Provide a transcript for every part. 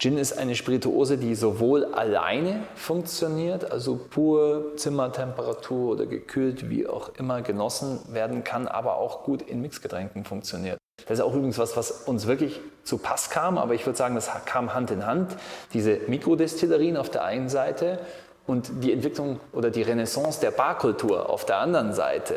Gin ist eine Spirituose, die sowohl alleine funktioniert, also pur Zimmertemperatur oder gekühlt, wie auch immer genossen werden kann, aber auch gut in Mixgetränken funktioniert. Das ist auch übrigens was, was uns wirklich zu Pass kam, aber ich würde sagen, das kam Hand in Hand. Diese Mikrodestillerien auf der einen Seite und die Entwicklung oder die Renaissance der Barkultur auf der anderen Seite.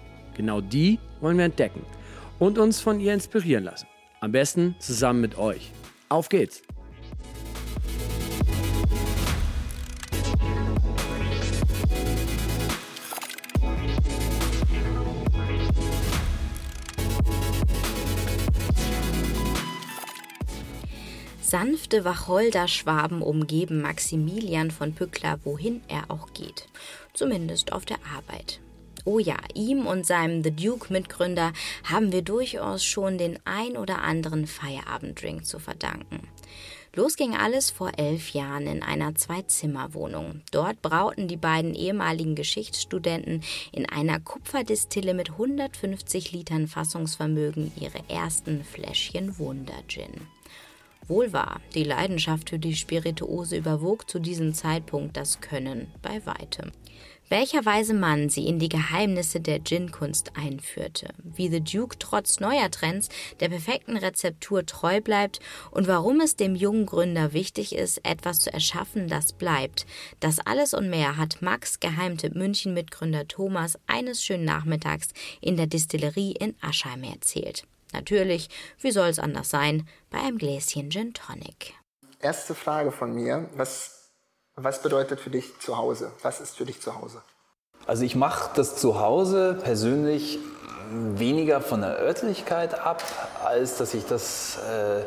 Genau die wollen wir entdecken und uns von ihr inspirieren lassen. Am besten zusammen mit euch. Auf geht's! Sanfte Wacholderschwaben umgeben Maximilian von Pückler, wohin er auch geht. Zumindest auf der Arbeit. Oh ja, ihm und seinem The Duke Mitgründer haben wir durchaus schon den ein oder anderen Feierabenddrink zu verdanken. Los ging alles vor elf Jahren in einer Zwei-Zimmer-Wohnung. Dort brauten die beiden ehemaligen Geschichtsstudenten in einer Kupferdistille mit 150 Litern Fassungsvermögen ihre ersten Fläschchen Wunder-Gin. Wohl wahr, die Leidenschaft für die Spirituose überwog zu diesem Zeitpunkt das Können bei weitem welcher weise Mann sie in die Geheimnisse der Gin-Kunst einführte, wie The Duke trotz neuer Trends der perfekten Rezeptur treu bleibt und warum es dem jungen Gründer wichtig ist, etwas zu erschaffen, das bleibt. Das alles und mehr hat Max Geheimtipp München Mitgründer Thomas eines schönen Nachmittags in der Distillerie in Aschheim erzählt. Natürlich, wie soll es anders sein, bei einem Gläschen Gin Tonic. Erste Frage von mir, was was bedeutet für dich zu Hause? Was ist für dich zu Hause? Also ich mache das zu Hause persönlich weniger von der Örtlichkeit ab, als dass ich das, äh,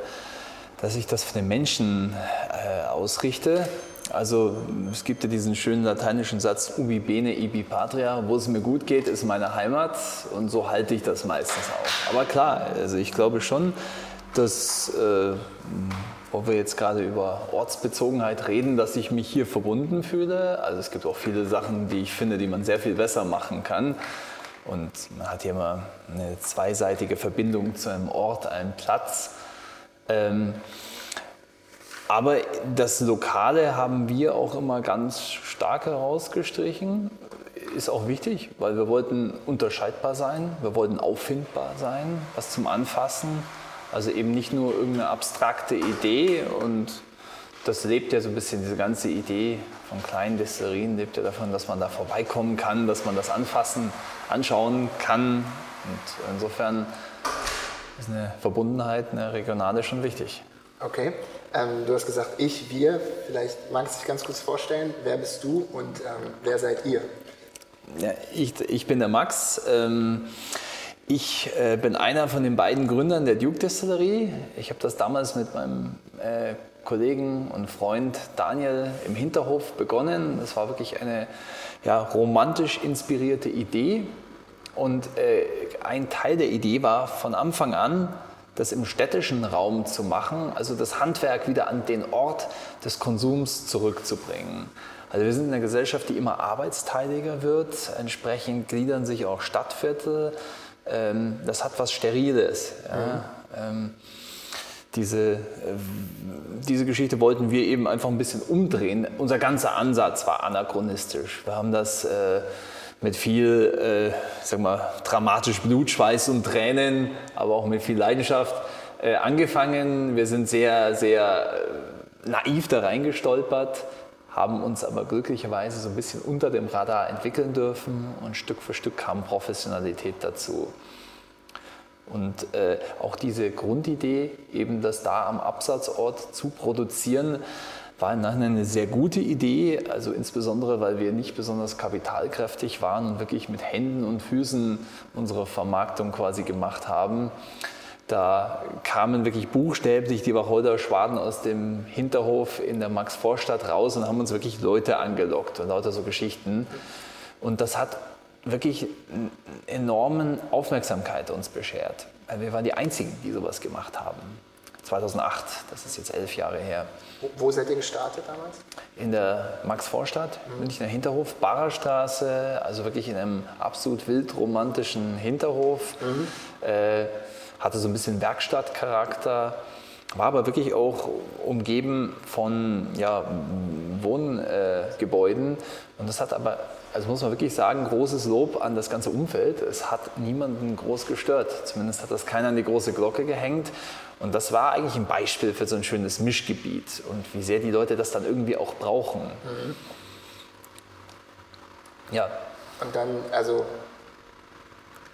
dass ich das von den Menschen äh, ausrichte. Also es gibt ja diesen schönen lateinischen Satz ubi bene ibi patria, wo es mir gut geht, ist meine Heimat und so halte ich das meistens auch. Aber klar, also ich glaube schon, dass äh, wo wir jetzt gerade über Ortsbezogenheit reden, dass ich mich hier verbunden fühle. Also es gibt auch viele Sachen, die ich finde, die man sehr viel besser machen kann. Und man hat hier immer eine zweiseitige Verbindung zu einem Ort, einem Platz. Ähm, aber das Lokale haben wir auch immer ganz stark herausgestrichen. Ist auch wichtig, weil wir wollten unterscheidbar sein, wir wollten auffindbar sein, was zum Anfassen also eben nicht nur irgendeine abstrakte Idee und das lebt ja so ein bisschen, diese ganze Idee von kleinen Destillerien lebt ja davon, dass man da vorbeikommen kann, dass man das anfassen, anschauen kann. Und insofern ist eine Verbundenheit, eine regionale schon wichtig. Okay, ähm, du hast gesagt, ich, wir. Vielleicht magst du dich ganz kurz vorstellen. Wer bist du und ähm, wer seid ihr? Ja, ich, ich bin der Max. Ähm, ich äh, bin einer von den beiden Gründern der Duke Distillerie. Ich habe das damals mit meinem äh, Kollegen und Freund Daniel im Hinterhof begonnen. Das war wirklich eine ja, romantisch inspirierte Idee. Und äh, ein Teil der Idee war von Anfang an, das im städtischen Raum zu machen, also das Handwerk wieder an den Ort des Konsums zurückzubringen. Also wir sind in einer Gesellschaft, die immer arbeitsteiliger wird. Entsprechend gliedern sich auch Stadtviertel ähm, das hat was Steriles. Ja? Ähm, diese, äh, diese Geschichte wollten wir eben einfach ein bisschen umdrehen. Unser ganzer Ansatz war anachronistisch. Wir haben das äh, mit viel, äh, sag mal, dramatisch Blut, Schweiß und Tränen, aber auch mit viel Leidenschaft äh, angefangen. Wir sind sehr, sehr äh, naiv da reingestolpert haben uns aber glücklicherweise so ein bisschen unter dem Radar entwickeln dürfen und Stück für Stück kam Professionalität dazu. Und äh, auch diese Grundidee, eben das da am Absatzort zu produzieren, war im Nachhinein eine sehr gute Idee, also insbesondere, weil wir nicht besonders kapitalkräftig waren und wirklich mit Händen und Füßen unsere Vermarktung quasi gemacht haben. Da kamen wirklich buchstäblich die Wacholder-Schwaden aus dem Hinterhof in der Max-Vorstadt raus und haben uns wirklich Leute angelockt und lauter so Geschichten. Und das hat wirklich enormen Aufmerksamkeit uns beschert. Wir waren die Einzigen, die sowas gemacht haben. 2008, das ist jetzt elf Jahre her. Wo, seid ihr gestartet damals? In der Max-Vorstadt, mhm. Münchner Hinterhof, Barerstraße, also wirklich in einem absolut wildromantischen Hinterhof. Mhm. Äh, hatte so ein bisschen Werkstattcharakter, war aber wirklich auch umgeben von ja, Wohngebäuden. Äh, und das hat aber also muss man wirklich sagen, großes Lob an das ganze Umfeld. Es hat niemanden groß gestört. Zumindest hat das keiner an die große Glocke gehängt. Und das war eigentlich ein Beispiel für so ein schönes Mischgebiet und wie sehr die Leute das dann irgendwie auch brauchen. Mhm. Ja. Und dann, also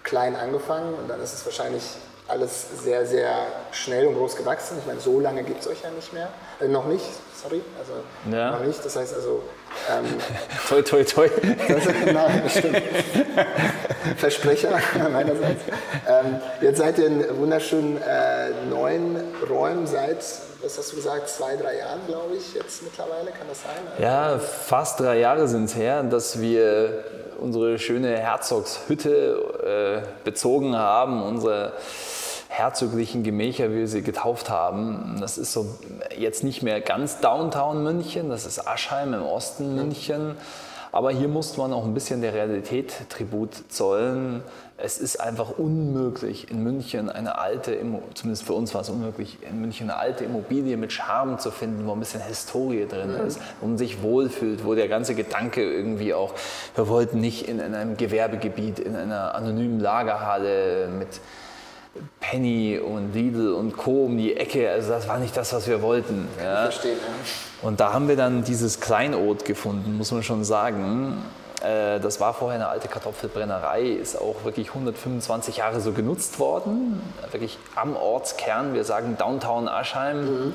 klein angefangen und dann ist es wahrscheinlich alles sehr, sehr schnell und groß gewachsen. Ich meine, so lange gibt es euch ja nicht mehr. Äh, noch nicht, sorry, also ja. noch nicht. Das heißt also. Ähm, toi, toi, toi. Das, nein, das stimmt. Versprecher meinerseits. Ähm, jetzt seid ihr in wunderschönen äh, neuen Räumen seit, was hast du gesagt, zwei, drei Jahren, glaube ich, jetzt mittlerweile, kann das sein? Ja, fast drei Jahre sind es her, dass wir unsere schöne Herzogshütte äh, bezogen haben, unsere herzoglichen Gemächer, wie wir sie getauft haben. Das ist so jetzt nicht mehr ganz Downtown München, das ist Aschheim im Osten München. Aber hier musste man auch ein bisschen der Realität Tribut zollen. Es ist einfach unmöglich, in München eine alte, zumindest für uns war es unmöglich, in München eine alte Immobilie mit Charme zu finden, wo ein bisschen Historie drin ist, wo man sich wohlfühlt, wo der ganze Gedanke irgendwie auch, wir wollten nicht in einem Gewerbegebiet, in einer anonymen Lagerhalle mit Penny und Lidl und Co. um die Ecke. Also das war nicht das, was wir wollten. Ja. Verstehe, ja. Und da haben wir dann dieses Kleinod gefunden, muss man schon sagen. Äh, das war vorher eine alte Kartoffelbrennerei, ist auch wirklich 125 Jahre so genutzt worden. Wirklich am Ortskern, wir sagen Downtown Aschheim. Mhm.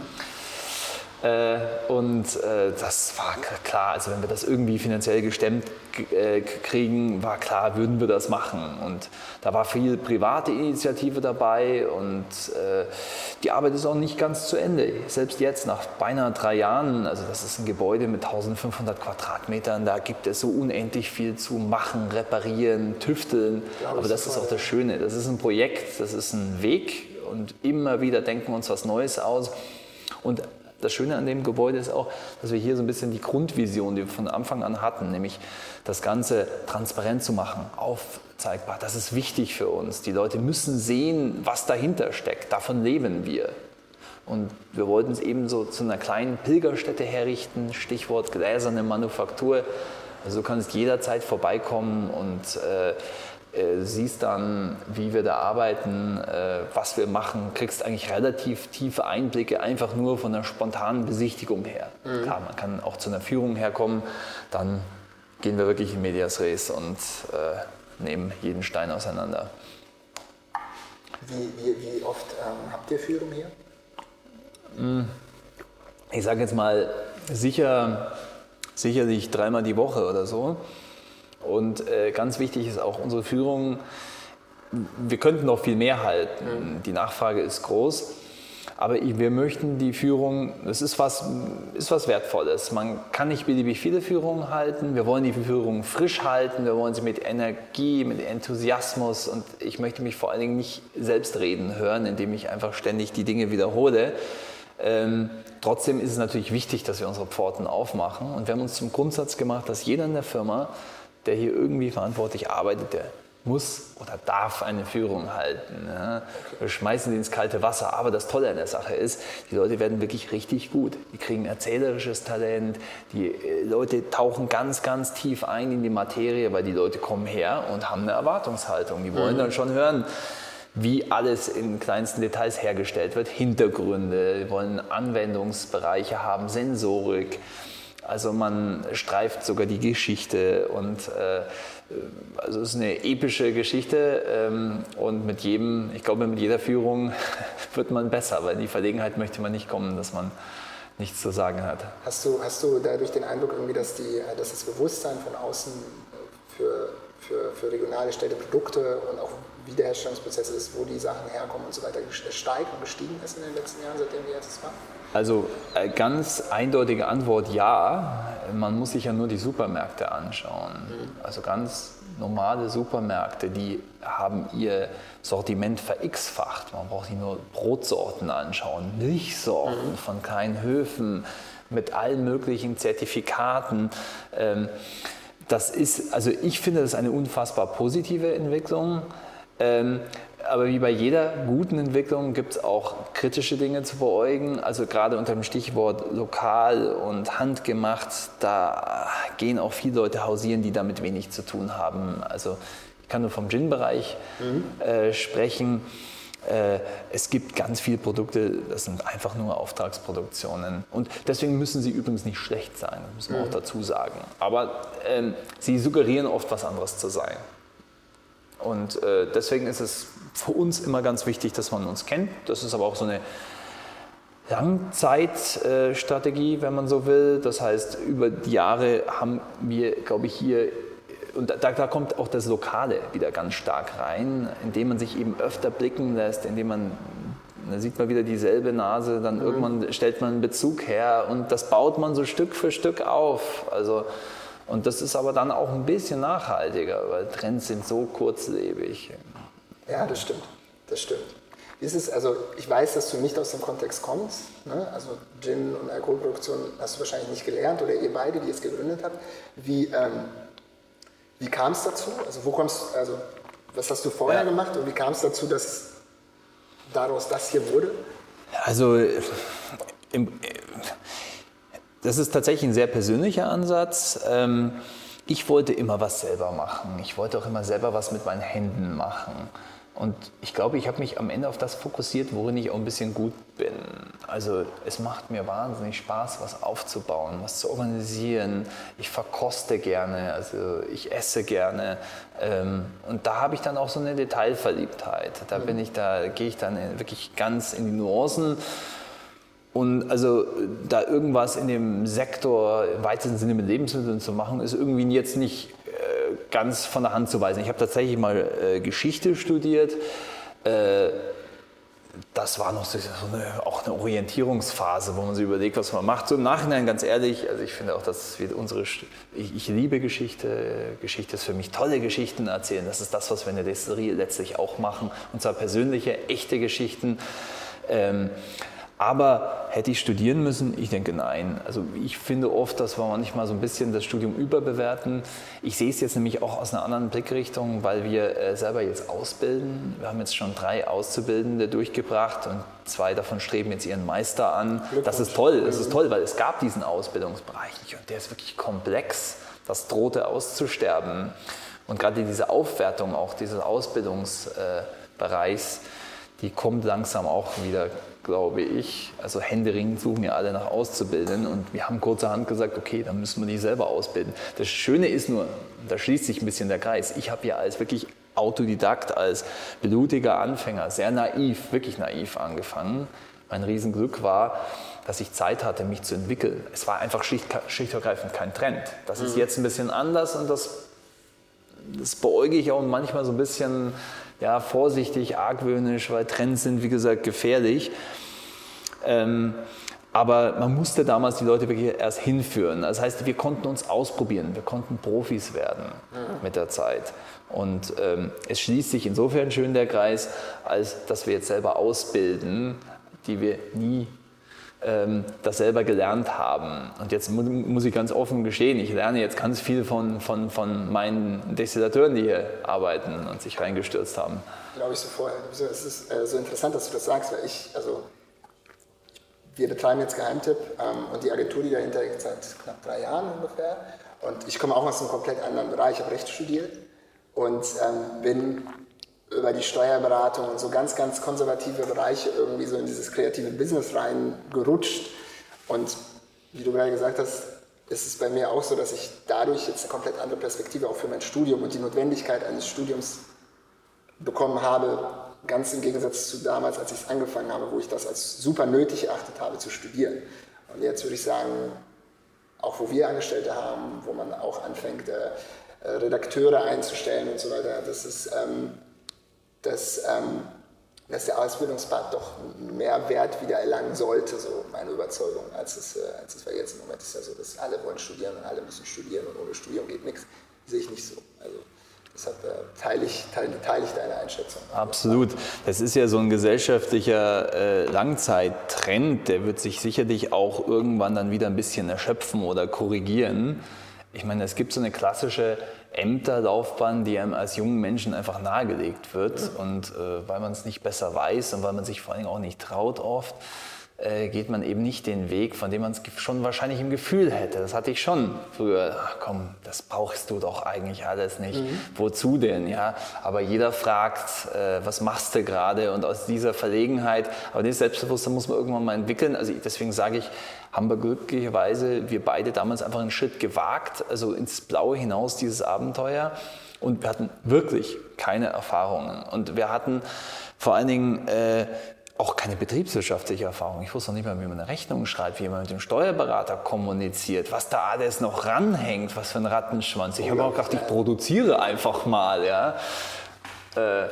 Äh, und äh, das war klar, also wenn wir das irgendwie finanziell gestemmt äh, kriegen, war klar, würden wir das machen. Und da war viel private Initiative dabei und die Arbeit ist auch nicht ganz zu Ende. Selbst jetzt, nach beinahe drei Jahren, also das ist ein Gebäude mit 1500 Quadratmetern, da gibt es so unendlich viel zu machen, reparieren, tüfteln. Aber das ist auch das Schöne. Das ist ein Projekt, das ist ein Weg und immer wieder denken wir uns was Neues aus. Und das Schöne an dem Gebäude ist auch, dass wir hier so ein bisschen die Grundvision, die wir von Anfang an hatten, nämlich das Ganze transparent zu machen, aufzeigbar. Das ist wichtig für uns. Die Leute müssen sehen, was dahinter steckt. Davon leben wir. Und wir wollten es eben so zu einer kleinen Pilgerstätte herrichten, Stichwort gläserne Manufaktur. Also du kannst jederzeit vorbeikommen und äh, äh, siehst dann, wie wir da arbeiten, äh, was wir machen, kriegst eigentlich relativ tiefe Einblicke einfach nur von einer spontanen Besichtigung her. Mhm. Klar, man kann auch zu einer Führung herkommen, dann gehen wir wirklich in Medias Res und äh, nehmen jeden Stein auseinander. Wie, wie, wie oft ähm, habt ihr Führung hier? Hm. Ich sage jetzt mal sicher, sicherlich dreimal die Woche oder so. Und äh, ganz wichtig ist auch unsere Führung. Wir könnten noch viel mehr halten. Mhm. Die Nachfrage ist groß. Aber wir möchten die Führung, das ist was, ist was Wertvolles. Man kann nicht beliebig viele Führungen halten. Wir wollen die Führung frisch halten. Wir wollen sie mit Energie, mit Enthusiasmus und ich möchte mich vor allen Dingen nicht selbst reden hören, indem ich einfach ständig die Dinge wiederhole. Ähm, trotzdem ist es natürlich wichtig, dass wir unsere Pforten aufmachen. Und wir haben uns zum Grundsatz gemacht, dass jeder in der Firma der hier irgendwie verantwortlich arbeitet, der muss oder darf eine Führung halten. Ja. Wir schmeißen sie ins kalte Wasser. Aber das Tolle an der Sache ist, die Leute werden wirklich richtig gut. Die kriegen erzählerisches Talent. Die äh, Leute tauchen ganz, ganz tief ein in die Materie, weil die Leute kommen her und haben eine Erwartungshaltung. Die wollen mhm. dann schon hören, wie alles in kleinsten Details hergestellt wird. Hintergründe, die wollen Anwendungsbereiche haben, Sensorik. Also man streift sogar die Geschichte und äh, also es ist eine epische Geschichte ähm, und mit jedem, ich glaube mit jeder Führung wird man besser, weil in die Verlegenheit möchte man nicht kommen, dass man nichts zu sagen hat. Hast du, hast du dadurch den Eindruck, irgendwie, dass, die, dass das Bewusstsein von außen für, für, für regional gestellte Produkte und auch Wiederherstellungsprozesse ist, wo die Sachen herkommen und so weiter, steigt und gestiegen ist in den letzten Jahren, seitdem wir jetzt machen? Also äh, ganz eindeutige Antwort ja. Man muss sich ja nur die Supermärkte anschauen. Also ganz normale Supermärkte, die haben ihr Sortiment verx-facht. Man braucht sich nur Brotsorten anschauen, Milchsorten mhm. von kleinen Höfen mit allen möglichen Zertifikaten. Ähm, das ist, also ich finde das eine unfassbar positive Entwicklung. Ähm, aber wie bei jeder guten Entwicklung gibt es auch kritische Dinge zu beäugen. Also gerade unter dem Stichwort lokal und handgemacht, da gehen auch viele Leute hausieren, die damit wenig zu tun haben. Also ich kann nur vom Gin-Bereich mhm. äh, sprechen. Äh, es gibt ganz viele Produkte, das sind einfach nur Auftragsproduktionen. Und deswegen müssen sie übrigens nicht schlecht sein, das muss man mhm. auch dazu sagen. Aber ähm, sie suggerieren oft, was anderes zu sein. Und äh, deswegen ist es für uns immer ganz wichtig, dass man uns kennt. Das ist aber auch so eine Langzeitstrategie, wenn man so will. Das heißt, über die Jahre haben wir, glaube ich, hier, und da, da, kommt auch das Lokale wieder ganz stark rein, indem man sich eben öfter blicken lässt, indem man, da sieht man wieder dieselbe Nase, dann mhm. irgendwann stellt man einen Bezug her und das baut man so Stück für Stück auf. Also, und das ist aber dann auch ein bisschen nachhaltiger, weil Trends sind so kurzlebig. Ja, das stimmt. Das stimmt. Ist es, also ich weiß, dass du nicht aus dem Kontext kommst. Ne? Also Gin und Alkoholproduktion hast du wahrscheinlich nicht gelernt oder ihr beide, die es gegründet habt. Wie, ähm, wie kam es dazu? Also wo kommst also was hast du vorher ja. gemacht und wie kam es dazu, dass daraus das hier wurde? Also im, das ist tatsächlich ein sehr persönlicher Ansatz. Ähm, ich wollte immer was selber machen. Ich wollte auch immer selber was mit meinen Händen machen. Und ich glaube, ich habe mich am Ende auf das fokussiert, worin ich auch ein bisschen gut bin. Also es macht mir wahnsinnig Spaß, was aufzubauen, was zu organisieren. Ich verkoste gerne, also ich esse gerne. Ähm, und da habe ich dann auch so eine Detailverliebtheit. Da bin ich, da gehe ich dann wirklich ganz in die Nuancen. Und also da irgendwas in dem Sektor im weitesten Sinne mit Lebensmitteln zu machen, ist irgendwie jetzt nicht ganz von der Hand zu weisen. Ich habe tatsächlich mal äh, Geschichte studiert. Äh, das war noch so eine, auch eine Orientierungsphase, wo man sich überlegt, was man macht. So im Nachhinein ganz ehrlich, also ich finde auch, dass wir unsere, ich, ich, liebe Geschichte. Geschichte ist für mich tolle Geschichten erzählen. Das ist das, was wir in der Destillerie letztlich auch machen. Und zwar persönliche, echte Geschichten. Ähm, aber hätte ich studieren müssen? Ich denke nein. Also ich finde oft, dass wir manchmal so ein bisschen das Studium überbewerten. Ich sehe es jetzt nämlich auch aus einer anderen Blickrichtung, weil wir äh, selber jetzt ausbilden. Wir haben jetzt schon drei Auszubildende durchgebracht und zwei davon streben jetzt ihren Meister an. Das ist toll, das ist toll, weil es gab diesen Ausbildungsbereich nicht und der ist wirklich komplex. Das drohte auszusterben. Und gerade diese Aufwertung auch dieses Ausbildungsbereichs, die kommt langsam auch wieder glaube ich. Also händeringend suchen ja alle nach Auszubildenden und wir haben kurzerhand gesagt, okay, dann müssen wir die selber ausbilden. Das Schöne ist nur, da schließt sich ein bisschen der Kreis, ich habe ja als wirklich Autodidakt, als blutiger Anfänger, sehr naiv, wirklich naiv angefangen. Mein Riesenglück war, dass ich Zeit hatte, mich zu entwickeln. Es war einfach schlicht, schlicht und ergreifend kein Trend. Das ist mhm. jetzt ein bisschen anders und das, das beäuge ich auch manchmal so ein bisschen ja, vorsichtig, argwöhnisch, weil Trends sind, wie gesagt, gefährlich. Ähm, aber man musste damals die Leute wirklich erst hinführen. Das heißt, wir konnten uns ausprobieren, wir konnten Profis werden mit der Zeit. Und ähm, es schließt sich insofern schön der Kreis, als dass wir jetzt selber ausbilden, die wir nie das selber gelernt haben. Und jetzt muss ich ganz offen gestehen, ich lerne jetzt ganz viel von, von, von meinen Destillateuren, die hier arbeiten und sich reingestürzt haben. Glaube ich so vorher. Es ist äh, so interessant, dass du das sagst, weil ich, also wir betreiben jetzt Geheimtipp ähm, und die Agentur, die dahinter liegt, seit knapp drei Jahren ungefähr. Und ich komme auch aus einem komplett anderen Bereich, ich habe Recht studiert und ähm, bin über die Steuerberatung und so ganz, ganz konservative Bereiche irgendwie so in dieses kreative Business reingerutscht. Und wie du gerade gesagt hast, ist es bei mir auch so, dass ich dadurch jetzt eine komplett andere Perspektive auch für mein Studium und die Notwendigkeit eines Studiums bekommen habe, ganz im Gegensatz zu damals, als ich es angefangen habe, wo ich das als super nötig erachtet habe zu studieren. Und jetzt würde ich sagen, auch wo wir Angestellte haben, wo man auch anfängt, äh, Redakteure einzustellen und so weiter, das ist, ähm, dass, ähm, dass der Ausbildungspart doch mehr Wert wieder erlangen sollte, so meine Überzeugung, als es, äh, als es war jetzt im Moment ist ja so, dass alle wollen studieren und alle müssen studieren und ohne Studium geht nichts. Sehe ich nicht so. Also Deshalb äh, teile, ich, teile, teile ich deine Einschätzung. Absolut. Das ist ja so ein gesellschaftlicher äh, Langzeittrend, der wird sich sicherlich auch irgendwann dann wieder ein bisschen erschöpfen oder korrigieren. Ich meine, es gibt so eine klassische Ämterlaufbahn, die einem als jungen Menschen einfach nahegelegt wird. Und äh, weil man es nicht besser weiß und weil man sich vor allem auch nicht traut oft, äh, geht man eben nicht den Weg, von dem man es schon wahrscheinlich im Gefühl hätte. Das hatte ich schon früher. Ach komm, das brauchst du doch eigentlich alles nicht. Mhm. Wozu denn? Ja, aber jeder fragt, äh, was machst du gerade? Und aus dieser Verlegenheit, aber dieses Selbstbewusstsein muss man irgendwann mal entwickeln. Also deswegen sage ich, haben wir glücklicherweise wir beide damals einfach einen Schritt gewagt, also ins Blaue hinaus dieses Abenteuer. Und wir hatten wirklich keine Erfahrungen. Und wir hatten vor allen Dingen äh, auch keine betriebswirtschaftliche Erfahrung. Ich wusste noch nicht mal, wie man eine Rechnung schreibt, wie man mit dem Steuerberater kommuniziert, was da alles noch ranhängt, was für ein Rattenschwanz. Ich habe auch gedacht, ich produziere einfach mal. Ja, äh,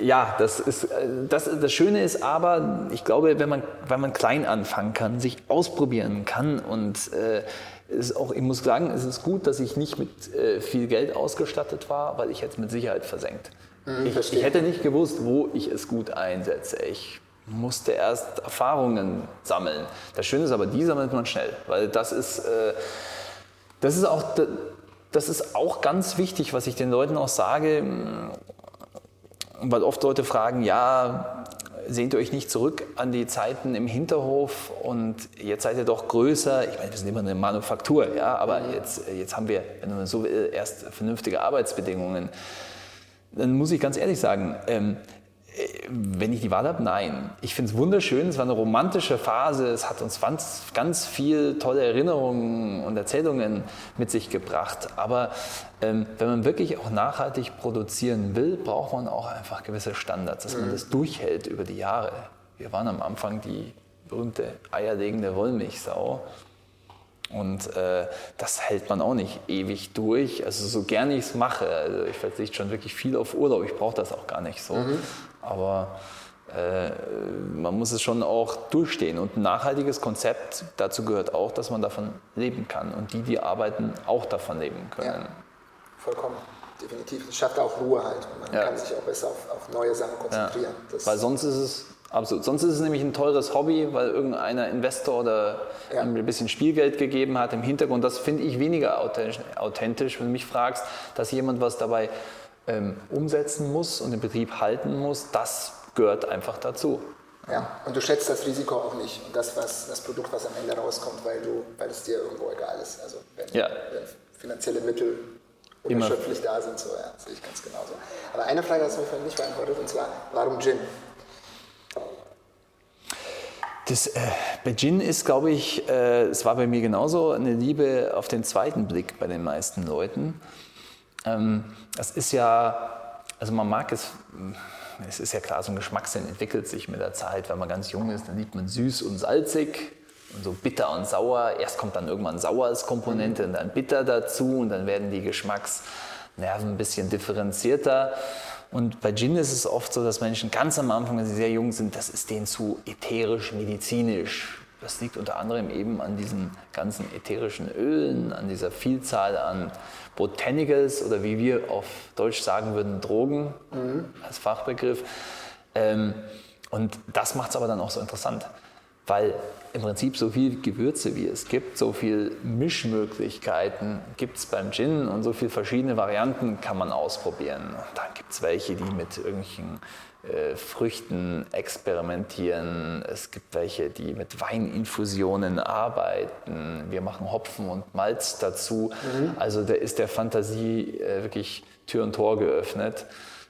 ja das, ist, äh, das, das Schöne ist aber, ich glaube, wenn man, wenn man klein anfangen kann, sich ausprobieren kann und äh, ist auch, ich muss sagen, es ist gut, dass ich nicht mit äh, viel Geld ausgestattet war, weil ich hätte es mit Sicherheit versenkt. Mhm, ich, ich, hätte nicht gewusst, wo ich es gut einsetze. Ich musste erst Erfahrungen sammeln. Das Schöne ist aber, die sammelt man schnell, weil das ist, äh, das ist auch, das ist auch ganz wichtig, was ich den Leuten auch sage, weil oft Leute fragen, ja, sehnt ihr euch nicht zurück an die Zeiten im Hinterhof und jetzt seid ihr doch größer. Ich meine, wir sind immer eine Manufaktur, ja, aber jetzt, jetzt haben wir, wenn man so will, erst vernünftige Arbeitsbedingungen. Dann muss ich ganz ehrlich sagen, ähm, wenn ich die Wahl habe, nein. Ich finde es wunderschön, es war eine romantische Phase, es hat uns ganz, ganz viel tolle Erinnerungen und Erzählungen mit sich gebracht. Aber ähm, wenn man wirklich auch nachhaltig produzieren will, braucht man auch einfach gewisse Standards, dass man mhm. das durchhält über die Jahre. Wir waren am Anfang die berühmte eierlegende Wollmilchsau. Und äh, das hält man auch nicht ewig durch. Also so gerne ich es mache, also ich verzichte schon wirklich viel auf Urlaub, ich brauche das auch gar nicht so. Mhm. Aber äh, man muss es schon auch durchstehen. Und ein nachhaltiges Konzept, dazu gehört auch, dass man davon leben kann und die, die arbeiten, auch davon leben können. Ja, vollkommen. Definitiv. Es schafft auch Ruhe halt. Und man ja. kann sich auch besser auf, auf neue Sachen konzentrieren. Ja. Weil sonst ist es Absolut. Sonst ist es nämlich ein teures Hobby, weil irgendeiner Investor oder ja. ein bisschen Spielgeld gegeben hat im Hintergrund. Das finde ich weniger authentisch, wenn du mich fragst, dass jemand was dabei ähm, umsetzen muss und den Betrieb halten muss, das gehört einfach dazu. Ja, und du schätzt das Risiko auch nicht und das, was, das Produkt, was am Ende rauskommt, weil, du, weil es dir irgendwo egal ist. Also wenn, ja. wenn finanzielle Mittel unerschöpflich da sind, so ja, sehe ich ganz genauso. Aber eine Frage hast du mir vorhin nicht beantwortet, und zwar, warum Gin? Das, äh, bei Gin ist, glaube ich, äh, es war bei mir genauso, eine Liebe auf den zweiten Blick bei den meisten Leuten. Ähm, das ist ja, also man mag es, es ist ja klar, so ein Geschmackssinn entwickelt sich mit der Zeit. Wenn man ganz jung ist, dann liebt man süß und salzig und so bitter und sauer. Erst kommt dann irgendwann sauer als Komponente und dann bitter dazu und dann werden die Geschmacksnerven ein bisschen differenzierter. Und bei Gin ist es oft so, dass Menschen ganz am Anfang, wenn sie sehr jung sind, das ist denen zu ätherisch, medizinisch. Das liegt unter anderem eben an diesen ganzen ätherischen Ölen, an dieser Vielzahl an Botanicals oder wie wir auf Deutsch sagen würden, Drogen mhm. als Fachbegriff. Ähm, und das macht es aber dann auch so interessant, weil im Prinzip so viel Gewürze wie es gibt, so viele Mischmöglichkeiten gibt es beim Gin und so viele verschiedene Varianten kann man ausprobieren. Und dann gibt es welche, die mit irgendwelchen äh, Früchten experimentieren. Es gibt welche, die mit Weininfusionen arbeiten. Wir machen Hopfen und Malz dazu. Mhm. Also da ist der Fantasie äh, wirklich Tür und Tor geöffnet.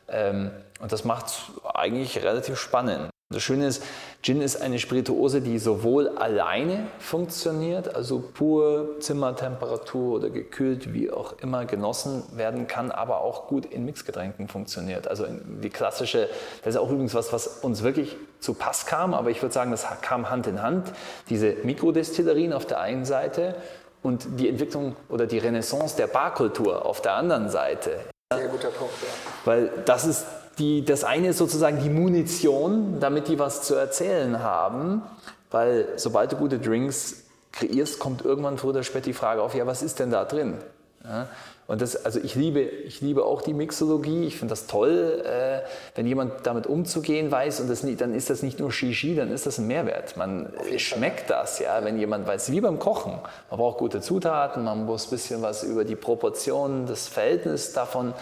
Ähm, und das macht es eigentlich relativ spannend. Das Schöne ist, Gin ist eine Spirituose, die sowohl alleine funktioniert, also pur Zimmertemperatur oder gekühlt, wie auch immer genossen werden kann, aber auch gut in Mixgetränken funktioniert. Also die klassische, das ist auch übrigens was, was uns wirklich zu Pass kam, aber ich würde sagen, das kam Hand in Hand. Diese Mikrodestillerien auf der einen Seite und die Entwicklung oder die Renaissance der Barkultur auf der anderen Seite. Sehr guter Punkt, ja. Weil das ist die, das eine ist sozusagen die Munition, damit die was zu erzählen haben, weil sobald du gute Drinks kreierst, kommt irgendwann früher oder später die Frage auf, ja, was ist denn da drin? Ja, und das, also ich liebe, ich liebe auch die Mixologie. Ich finde das toll, äh, wenn jemand damit umzugehen weiß. Und das, dann ist das nicht nur Shishi, dann ist das ein Mehrwert. Man schmeckt das, ja, wenn jemand weiß, wie beim Kochen. Man braucht gute Zutaten, man muss ein bisschen was über die Proportionen, das Verhältnis davon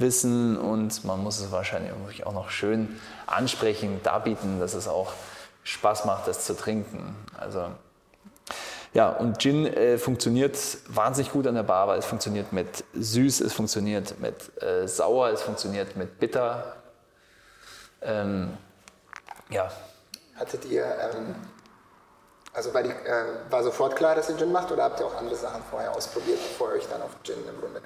wissen und man muss es wahrscheinlich auch noch schön ansprechen, darbieten, dass es auch Spaß macht, das zu trinken. Also ja, und Gin äh, funktioniert wahnsinnig gut an der Bar, weil es funktioniert mit süß, es funktioniert mit äh, sauer, es funktioniert mit bitter. Ähm, ja. Hattet ihr, ähm, also war, die, äh, war sofort klar, dass ihr Gin macht oder habt ihr auch andere Sachen vorher ausprobiert, bevor ihr euch dann auf Gin im Grunde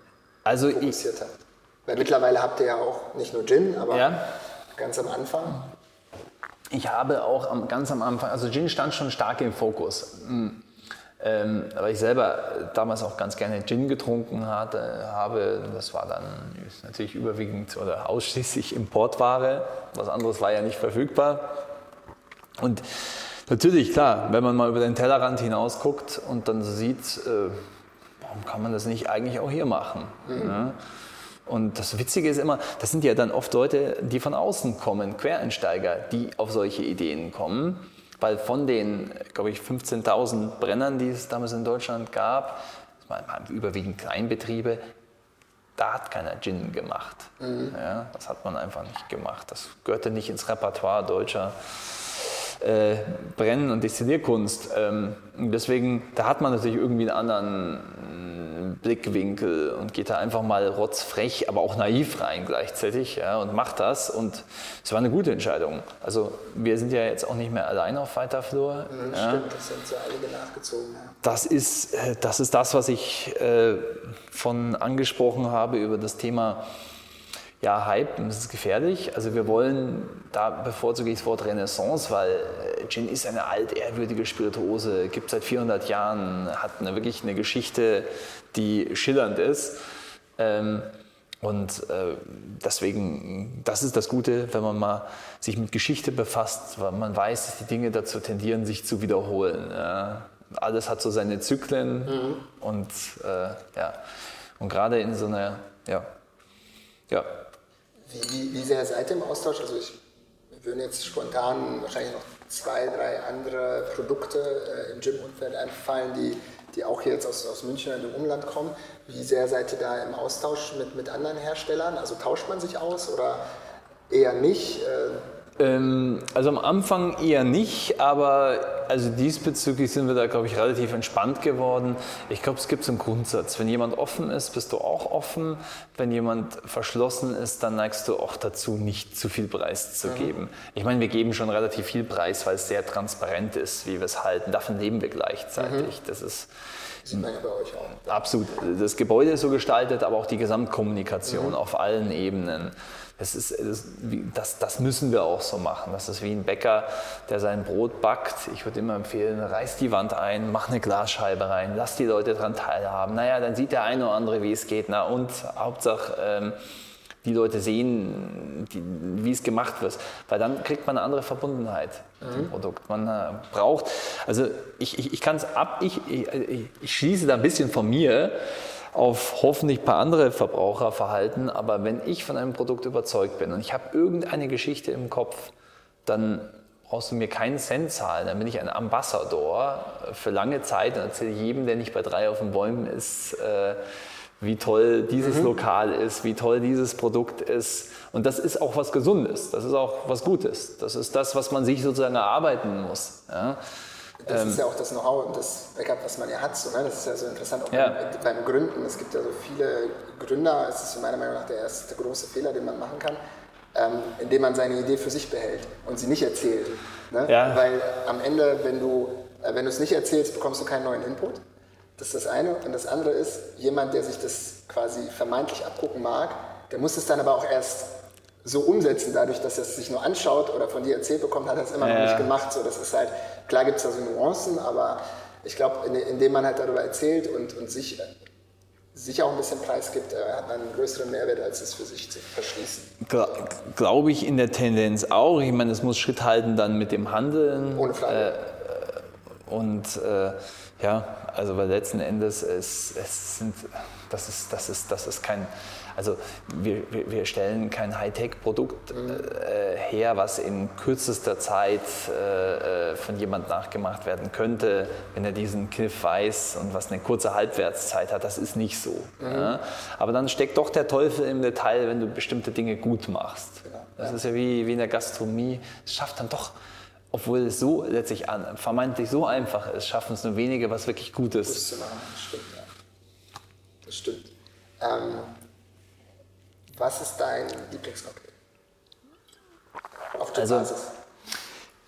also ich, habt? Weil mittlerweile habt ihr ja auch nicht nur Gin, aber ja. ganz am Anfang. Ich habe auch am, ganz am Anfang, also Gin stand schon stark im Fokus. Mhm. Ähm, weil ich selber damals auch ganz gerne Gin getrunken hatte, habe. Das war dann natürlich überwiegend oder ausschließlich Importware. Was anderes war ja nicht verfügbar. Und natürlich, klar, wenn man mal über den Tellerrand hinaus guckt und dann sieht, äh, warum kann man das nicht eigentlich auch hier machen? Mhm. Ne? Und das Witzige ist immer, das sind ja dann oft Leute, die von außen kommen, Quereinsteiger, die auf solche Ideen kommen. Weil von den, glaube ich, 15.000 Brennern, die es damals in Deutschland gab, das waren überwiegend Kleinbetriebe, da hat keiner Gin gemacht. Mhm. Ja, das hat man einfach nicht gemacht. Das gehörte nicht ins Repertoire deutscher äh, Brennen- und Destillierkunst. Ähm, deswegen, da hat man natürlich irgendwie einen anderen Blickwinkel und geht da einfach mal rotzfrech, aber auch naiv rein gleichzeitig ja, und macht das. Und es war eine gute Entscheidung. Also wir sind ja jetzt auch nicht mehr allein auf weiter Flur. Mhm, ja. Stimmt, das sind so einige nachgezogen. Ja. Das, ist, äh, das ist das, was ich äh, von angesprochen habe über das Thema ja, Hype, das ist gefährlich. Also wir wollen, da bevorzuge ich das Wort Renaissance, weil äh, Gin ist eine altehrwürdige Spirituose, gibt seit 400 Jahren, hat eine, wirklich eine Geschichte, die schillernd ist. Ähm, und äh, deswegen, das ist das Gute, wenn man mal sich mit Geschichte befasst, weil man weiß, dass die Dinge dazu tendieren, sich zu wiederholen. Ja. Alles hat so seine Zyklen mhm. und äh, ja, und gerade in so einer, ja, ja, wie, wie sehr seid ihr im Austausch? Also ich würden jetzt spontan wahrscheinlich noch zwei, drei andere Produkte äh, im Gym-Umfeld einfallen, die, die auch jetzt aus, aus München und dem Umland kommen. Wie sehr seid ihr da im Austausch mit, mit anderen Herstellern? Also tauscht man sich aus oder eher nicht? Äh, also am Anfang eher nicht, aber also diesbezüglich sind wir da, glaube ich, relativ entspannt geworden. Ich glaube, es gibt so einen Grundsatz. Wenn jemand offen ist, bist du auch offen. Wenn jemand verschlossen ist, dann neigst du auch dazu, nicht zu viel Preis zu geben. Mhm. Ich meine, wir geben schon relativ viel Preis, weil es sehr transparent ist, wie wir es halten. Davon leben wir gleichzeitig. Mhm. Das ist ja bei euch auch. Absolut. Das Gebäude ist so gestaltet, aber auch die Gesamtkommunikation mhm. auf allen Ebenen. Das, ist, das, das, müssen wir auch so machen. Das ist wie ein Bäcker, der sein Brot backt. Ich würde immer empfehlen, reiß die Wand ein, mach eine Glasscheibe rein, lass die Leute daran teilhaben. Naja, dann sieht der eine oder andere, wie es geht. Na und Hauptsache, ähm, die Leute sehen, die, wie es gemacht wird. Weil dann kriegt man eine andere Verbundenheit mit mhm. dem Produkt. Man äh, braucht, also ich, ich, ich kann es ab, ich, ich, ich schließe da ein bisschen von mir auf hoffentlich ein paar andere Verbraucherverhalten. Aber wenn ich von einem Produkt überzeugt bin und ich habe irgendeine Geschichte im Kopf, dann brauchst du mir keinen Cent zahlen. Dann bin ich ein Ambassador für lange Zeit und erzähle jedem, der nicht bei drei auf den Bäumen ist, äh, wie toll dieses mhm. Lokal ist, wie toll dieses Produkt ist. Und das ist auch was Gesundes, das ist auch was Gutes. Das ist das, was man sich sozusagen erarbeiten muss. Ja? Das ähm, ist ja auch das Know-how und das Backup, was man ja hat. So, ne? Das ist ja so interessant auch ja. beim, beim, Gründen. Es gibt ja so viele Gründer. Es ist meiner Meinung nach der erste große Fehler, den man machen kann. ähm, indem man seine Idee für sich behält und sie nicht erzählt. Ne? Ja. Weil am Ende, wenn du, äh, wenn du es nicht erzählst, bekommst du keinen neuen Input. Das ist das eine. Und das andere ist, jemand, der sich das quasi vermeintlich abgucken mag, der muss es dann aber auch erst so umsetzen, dadurch, dass er es sich nur anschaut oder von dir erzählt bekommt, hat er es immer noch Ja. nicht gemacht. So, das ist halt, klar gibt es da so Nuancen, aber ich glaube, in, indem man halt darüber erzählt und, und sich, sich auch ein bisschen preisgibt, äh, hat man einen größeren Mehrwert, als es für sich zu verschließen. Glaube ich in der Tendenz auch. Ich meine, es muss Schritt halten dann mit dem Handeln. Ohne Frage. Und äh, ja, also weil letzten Endes es, es sind, das ist, das ist, das ist kein, also wir, wir, stellen kein Hightech-Produkt äh, her, was in kürzester Zeit äh, äh, von jemand nachgemacht werden könnte, wenn er diesen Kniff weiß und was eine kurze Halbwertszeit hat. Das ist nicht so. Ja? Aber dann steckt doch der Teufel im Detail, wenn du bestimmte Dinge gut machst. Das ist ja wie, wie in der Gastronomie. Es schafft dann doch obwohl es so letztlich an, vermeintlich so einfach ist, schaffen es nur wenige, was wirklich gut ist. Das stimmt, ja. Das stimmt. Ähm, was ist dein Lieblingscocktail? Auf der Also- Basis.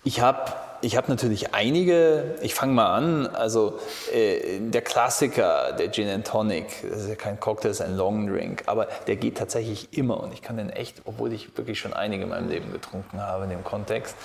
Ich habe ich hab natürlich einige, ich fange mal an, also äh, der Klassiker, der Gin and Tonic, das ist ja kein Cocktail, das ist ein Long Drink, aber der geht tatsächlich immer. Und ich kann den echt, obwohl ich wirklich schon einige in meinem Leben getrunken habe in dem Kontext,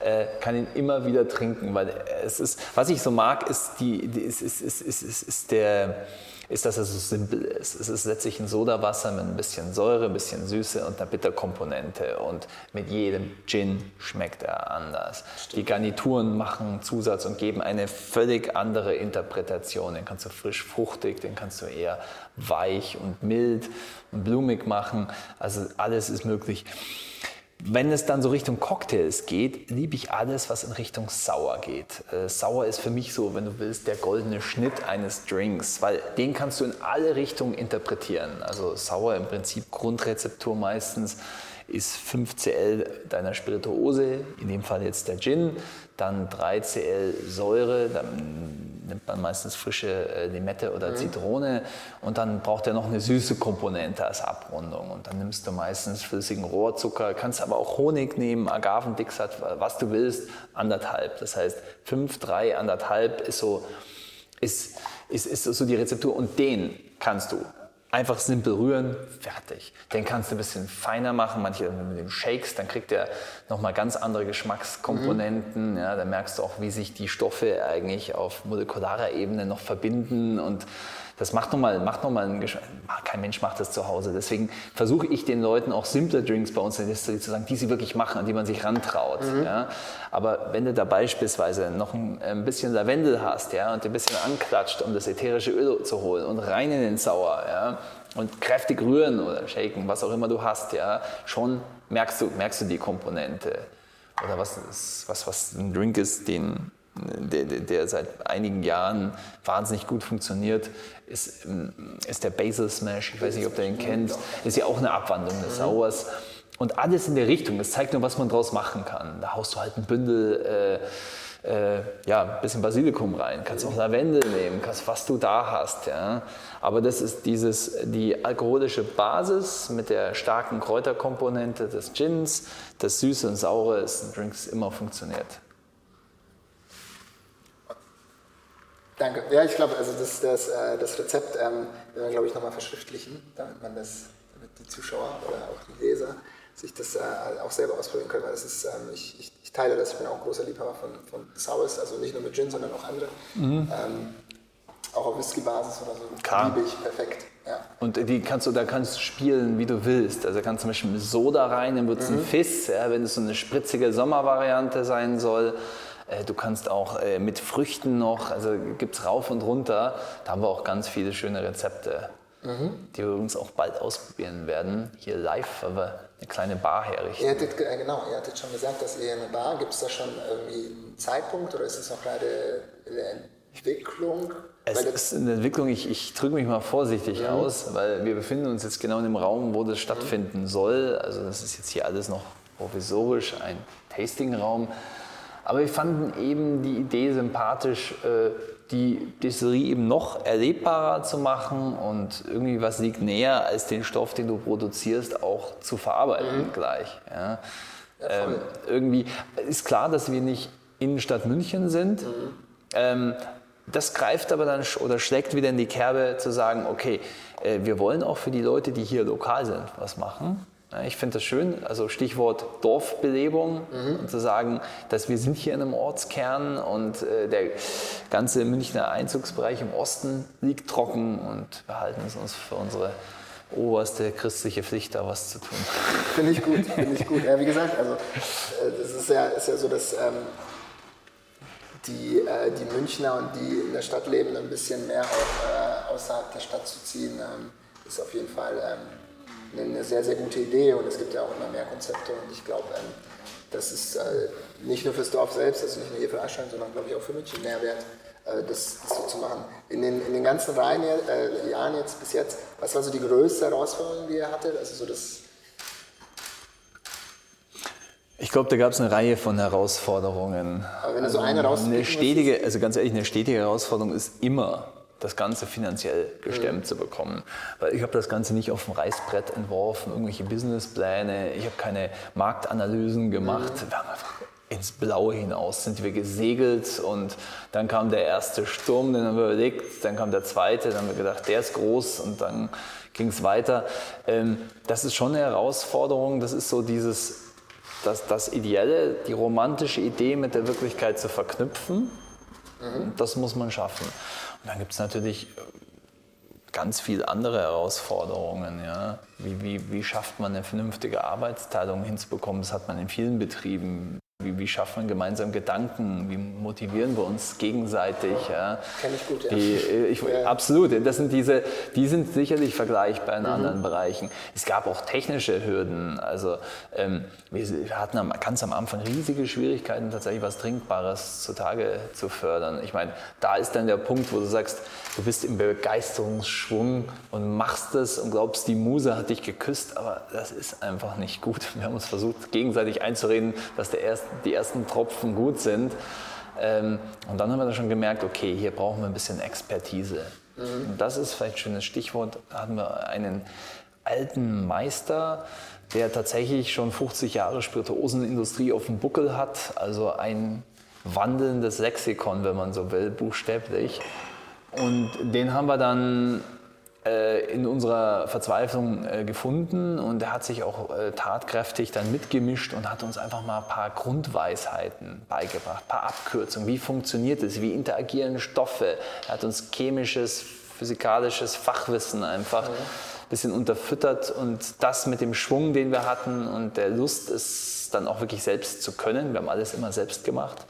äh, kann ihn immer wieder trinken, weil es ist, was ich so mag, ist, die, die, ist, ist, ist, ist, ist, ist der ist, dass es so simpel ist. Es ist letztlich ein Sodawasser mit ein bisschen Säure, ein bisschen Süße und einer Bitterkomponente. Und mit jedem Gin schmeckt er anders. Die Garnituren machen Zusatz und geben eine völlig andere Interpretation. Den kannst du frisch fruchtig, den kannst du eher weich und mild und blumig machen. Also alles ist möglich. Wenn es dann so Richtung Cocktails geht, liebe ich alles, was in Richtung Sauer geht. Äh, Sauer ist für mich so, wenn du willst, der goldene Schnitt eines Drinks, weil den kannst du in alle Richtungen interpretieren. Also Sauer im Prinzip Grundrezeptur meistens ist 5cl deiner Spirituose, in dem Fall jetzt der Gin, dann 3cl Säure, dann nimmt man meistens frische äh, Limette oder Zitrone und dann braucht er noch eine süße Komponente als Abrundung und dann nimmst du meistens flüssigen Rohrzucker, kannst aber auch Honig nehmen, Agavendixat, was du willst, anderthalb. Das heißt 5, 3, anderthalb ist so, ist, ist, ist so die Rezeptur und den kannst du einfach simpel rühren, fertig. Den kannst du ein bisschen feiner machen, manche du den shakes, dann kriegt er nochmal ganz andere Geschmackskomponenten. Ja, da merkst du auch, wie sich die Stoffe eigentlich auf molekularer Ebene noch verbinden und das macht nochmal macht noch mal einen Geschmack. Kein Mensch macht das zu Hause. Deswegen versuche ich den Leuten auch simple Drinks bei uns in der Distillerie zu sagen, die sie wirklich machen, an die man sich rantraut. Ja. Aber wenn du da beispielsweise noch ein, ein bisschen Lavendel hast ja, und ein bisschen anklatscht, um das ätherische Öl zu holen und rein in den Sauer ja, und kräftig rühren oder shaken, was auch immer du hast, ja, schon merkst du, merkst du die Komponente. Oder was, ist, was, was ein Drink ist, den, der, der, der seit einigen Jahren wahnsinnig gut funktioniert, ist, ähm, ist der Basil Smash. Ich weiß nicht, ob du den kennst. Ist ja auch eine Abwandlung des Sauers. Und alles in der Richtung. Das zeigt nur, was man draus machen kann. Da haust du halt ein Bündel, äh, äh, ja, ein bisschen Basilikum rein. Kannst auch Lavendel nehmen, kannst, was du da hast. Ja. Aber das ist dieses, die alkoholische Basis mit der starken Kräuterkomponente des Gins. Das Süße und Saure ist ein Drink, das immer funktioniert. Danke. Ja, ich glaube, also das, das, äh, das Rezept ähm, werden wir, glaube ich, nochmal verschriftlichen, damit man das, damit die Zuschauer oder auch die Leser sich das äh, auch selber ausprobieren können. Weil das ist, ähm, ich, ich, ich teile das, ich bin auch ein großer Liebhaber von, von Sours, also nicht nur mit Gin, sondern auch andere. Ähm, auch auf Whisky-Basis oder so. Klar. Liebe ich perfekt. Ja. Und die kannst du, da kannst du spielen, wie du willst. Also kannst du zum Beispiel mit Soda rein, dann wird es ein Fizz, ja, wenn es so eine spritzige Sommervariante sein soll. Äh, Du kannst auch äh, mit Früchten noch, also gibt es rauf und runter. Da haben wir auch ganz viele schöne Rezepte, die wir übrigens auch bald ausprobieren werden. Hier live, weil wir eine kleine Bar herrichten. Ihr hattet, äh, genau, ihr hattet schon gesagt, dass ihr eine Bar, gibt es da schon irgendwie einen Zeitpunkt oder ist es noch gerade in der Entwicklung? Es ist in der Entwicklung, ich, ich drücke mich mal vorsichtig aus, weil wir befinden uns jetzt genau in dem Raum, wo das stattfinden soll. Also das ist jetzt hier alles noch provisorisch, ein Tastingraum. Aber wir fanden eben die Idee sympathisch, äh, die Distillerie eben noch erlebbarer zu machen und irgendwie was liegt näher, als den Stoff, den du produzierst, auch zu verarbeiten mhm. gleich. Ja. Ähm, irgendwie ist klar, dass wir nicht Innenstadt München sind. Mhm. Ähm, das greift aber dann oder schlägt wieder in die Kerbe zu sagen, okay, äh, wir wollen auch für die Leute, die hier lokal sind, was machen. Ich finde das schön, also Stichwort Dorfbelebung, mhm. und zu sagen, dass wir sind hier in einem Ortskern und äh, der ganze Münchner Einzugsbereich im Osten liegt trocken und wir halten es uns für unsere oberste christliche Pflicht, da was zu tun. Finde ich gut, finde ich gut. Ja, wie gesagt, also es äh, ist ja, ist ja so, dass ähm, die, äh, die Münchner und die in der Stadt leben, ein bisschen mehr auch äh, außerhalb der Stadt zu ziehen, ähm, ist auf jeden Fall ähm, eine sehr, sehr gute Idee und es gibt ja auch immer mehr Konzepte und ich glaube, ähm, das ist äh, nicht nur fürs Dorf selbst, also nicht nur hier für Aschheim, sondern glaube ich auch für München Mehrwert, äh, das, das, so zu machen. In den, in den ganzen Reihen, äh, Jahren jetzt bis jetzt, was war so die größte Herausforderung, die ihr hattet? Also so das ich glaube, da gab es eine Reihe von Herausforderungen. Aber wenn du so eine also eine stetige, also ganz ehrlich, eine stetige Herausforderung ist immer, das Ganze finanziell gestemmt mhm. zu bekommen. Weil ich habe das Ganze nicht auf dem Reißbrett entworfen, irgendwelche Businesspläne, ich habe keine Marktanalysen gemacht. Mhm. Wir haben einfach ins Blaue hinaus sind wir gesegelt und dann kam der erste Sturm, den haben wir überlegt, dann kam der zweite, dann haben wir gedacht, der ist groß und dann ging es weiter. Ähm, das ist schon eine Herausforderung, das ist so dieses das, das Ideelle, die romantische Idee mit der Wirklichkeit zu verknüpfen, mhm. das muss man schaffen. Dann gibt es natürlich äh, ganz viele andere Herausforderungen. Ja? Wie, wie, wie schafft man eine vernünftige Arbeitsteilung hinzubekommen? Das hat man in vielen Betrieben. Wie, wie schaffen wir gemeinsam Gedanken? Wie motivieren wir uns gegenseitig? Ja? Kenn ich gut, ja. Die, äh, ich, ja. Absolut. Das sind diese, die sind sicherlich vergleichbar in mhm. anderen Bereichen. Es gab auch technische Hürden. Also ähm, wir hatten am, ganz am Anfang riesige Schwierigkeiten, tatsächlich was Trinkbares zutage zu fördern. Ich meine, da ist dann der Punkt, wo du sagst, du bist im Begeisterungsschwung und machst es und glaubst, die Muse hat dich geküsst, aber das ist einfach nicht gut. Wir haben uns versucht, gegenseitig einzureden, dass der erste die ersten Tropfen gut sind. Ähm, und dann haben wir dann schon gemerkt, okay, hier brauchen wir ein bisschen Expertise. Mhm. Das ist vielleicht ein schönes Stichwort. Da hatten wir einen alten Meister, der tatsächlich schon 50 Jahre Spirituosenindustrie auf dem Buckel hat, also ein wandelndes Lexikon, wenn man so will, buchstäblich. Und den haben wir dann in unserer Verzweiflung äh, gefunden und er hat sich auch äh, tatkräftig dann mitgemischt und hat uns einfach mal ein paar Grundweisheiten beigebracht, ein paar Abkürzungen. Wie funktioniert es? Wie interagieren Stoffe? Er hat uns chemisches, physikalisches Fachwissen einfach ein bisschen unterfüttert und das mit dem Schwung, den wir hatten und der Lust, es dann auch wirklich selbst zu können. Wir haben alles immer selbst gemacht.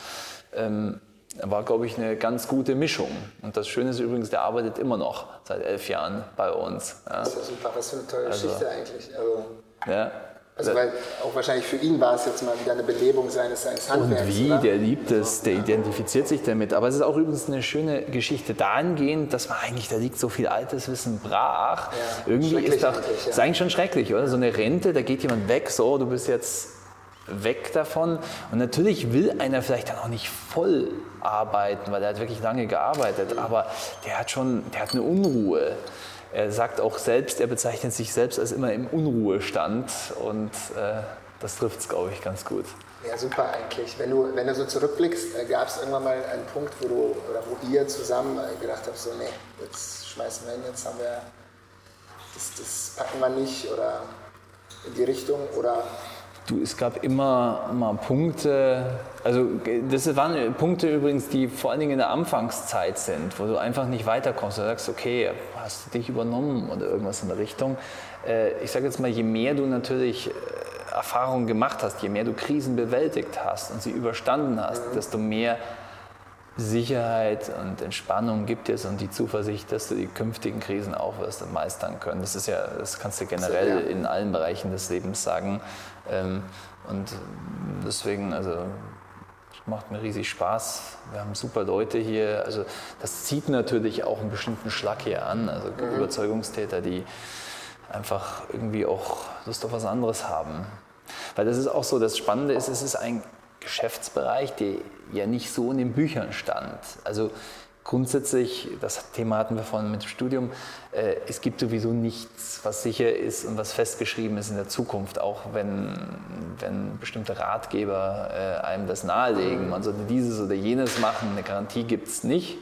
Ähm, war, glaube ich, eine ganz gute Mischung. Und das Schöne ist übrigens, der arbeitet immer noch seit elf Jahren bei uns. Ja. Das ist ja super, was für eine tolle also, Geschichte eigentlich. Also, ja. Also weil auch wahrscheinlich für ihn war es jetzt mal wieder eine Belebung seines, seines Handwerks. Und wie, oder? der liebt es, der identifiziert sich damit. Aber es ist auch übrigens eine schöne Geschichte dahingehend, dass man eigentlich, da liegt so viel altes Wissen brach. Ja, Irgendwie ist doch, ja. ist eigentlich schon schrecklich, oder? So eine Rente, da geht jemand weg, so, du bist jetzt weg davon. Und natürlich will einer vielleicht dann auch nicht voll arbeiten, weil er hat wirklich lange gearbeitet, aber der hat schon, der hat eine Unruhe. Er sagt auch selbst, er bezeichnet sich selbst als immer im Unruhestand und äh, das trifft es, glaube ich, ganz gut. Ja, super eigentlich. Wenn du, wenn du so zurückblickst, äh, gab es irgendwann mal einen Punkt, wo du oder wo ihr zusammen äh, gedacht habt, so, nee, jetzt schmeißen wir hin, jetzt haben wir, das, das packen wir nicht oder in die Richtung oder Du, es gab immer mal Punkte, also das waren Punkte übrigens, die vor allen Dingen in der Anfangszeit sind, wo du einfach nicht weiterkommst. Du sagst, okay, hast du dich übernommen oder irgendwas in der Richtung. Äh, ich sage jetzt mal, je mehr du natürlich äh, Erfahrungen gemacht hast, je mehr du Krisen bewältigt hast und sie überstanden hast, desto mehr Sicherheit und Entspannung gibt es und die Zuversicht, dass du die künftigen Krisen auch wirst meistern können. Das ist ja, das kannst du generell in allen Bereichen des Lebens sagen. Ähm, und deswegen, also macht mir riesig Spaß. Wir haben super Leute hier. Also das zieht natürlich auch einen bestimmten Schlag hier an. Also mhm. Überzeugungstäter, die einfach irgendwie auch Lust auf was anderes haben. Weil das ist auch so, das Spannende ist, es ist ein Geschäftsbereich, der ja nicht so in den Büchern stand. Also grundsätzlich, das Thema hatten wir vorhin mit dem Studium, äh, es gibt sowieso nichts, was sicher ist und was festgeschrieben ist in der Zukunft, auch wenn, wenn bestimmte Ratgeber äh, einem das nahelegen, man sollte dieses oder jenes machen, eine Garantie gibt es nicht.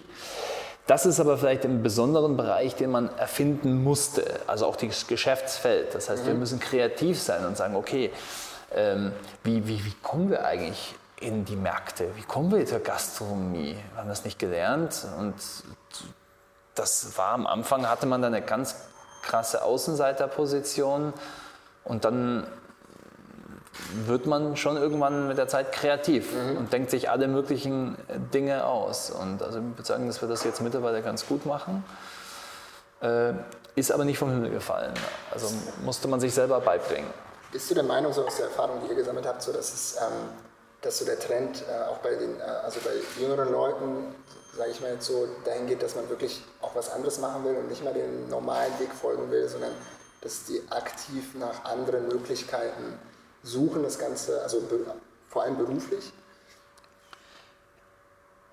Das ist aber vielleicht im besonderen Bereich, den man erfinden musste, also auch das Geschäftsfeld. Das heißt, wir mhm. müssen kreativ sein und sagen, okay, ähm, wie, wie, wie kommen wir eigentlich in die Märkte? Wie kommen wir zur Gastronomie? Wir haben das nicht gelernt und das war am Anfang, hatte man dann eine ganz krasse Außenseiterposition und dann wird man schon irgendwann mit der Zeit kreativ mhm. und denkt sich alle möglichen Dinge aus. Und also ich würde sagen, dass wir das jetzt mittlerweile ganz gut machen. Äh, ist aber nicht vom Himmel gefallen. Also musste man sich selber beibringen. Bist du der Meinung, so aus der Erfahrung, die ihr gesammelt habt, so dass, es, ähm, dass so der Trend äh, auch bei den, äh, also bei jüngeren Leuten, sage ich mal jetzt so, dahin geht, dass man wirklich auch was anderes machen will und nicht mehr den normalen Weg folgen will, sondern dass die aktiv nach anderen Möglichkeiten suchen, das Ganze, also vor allem beruflich?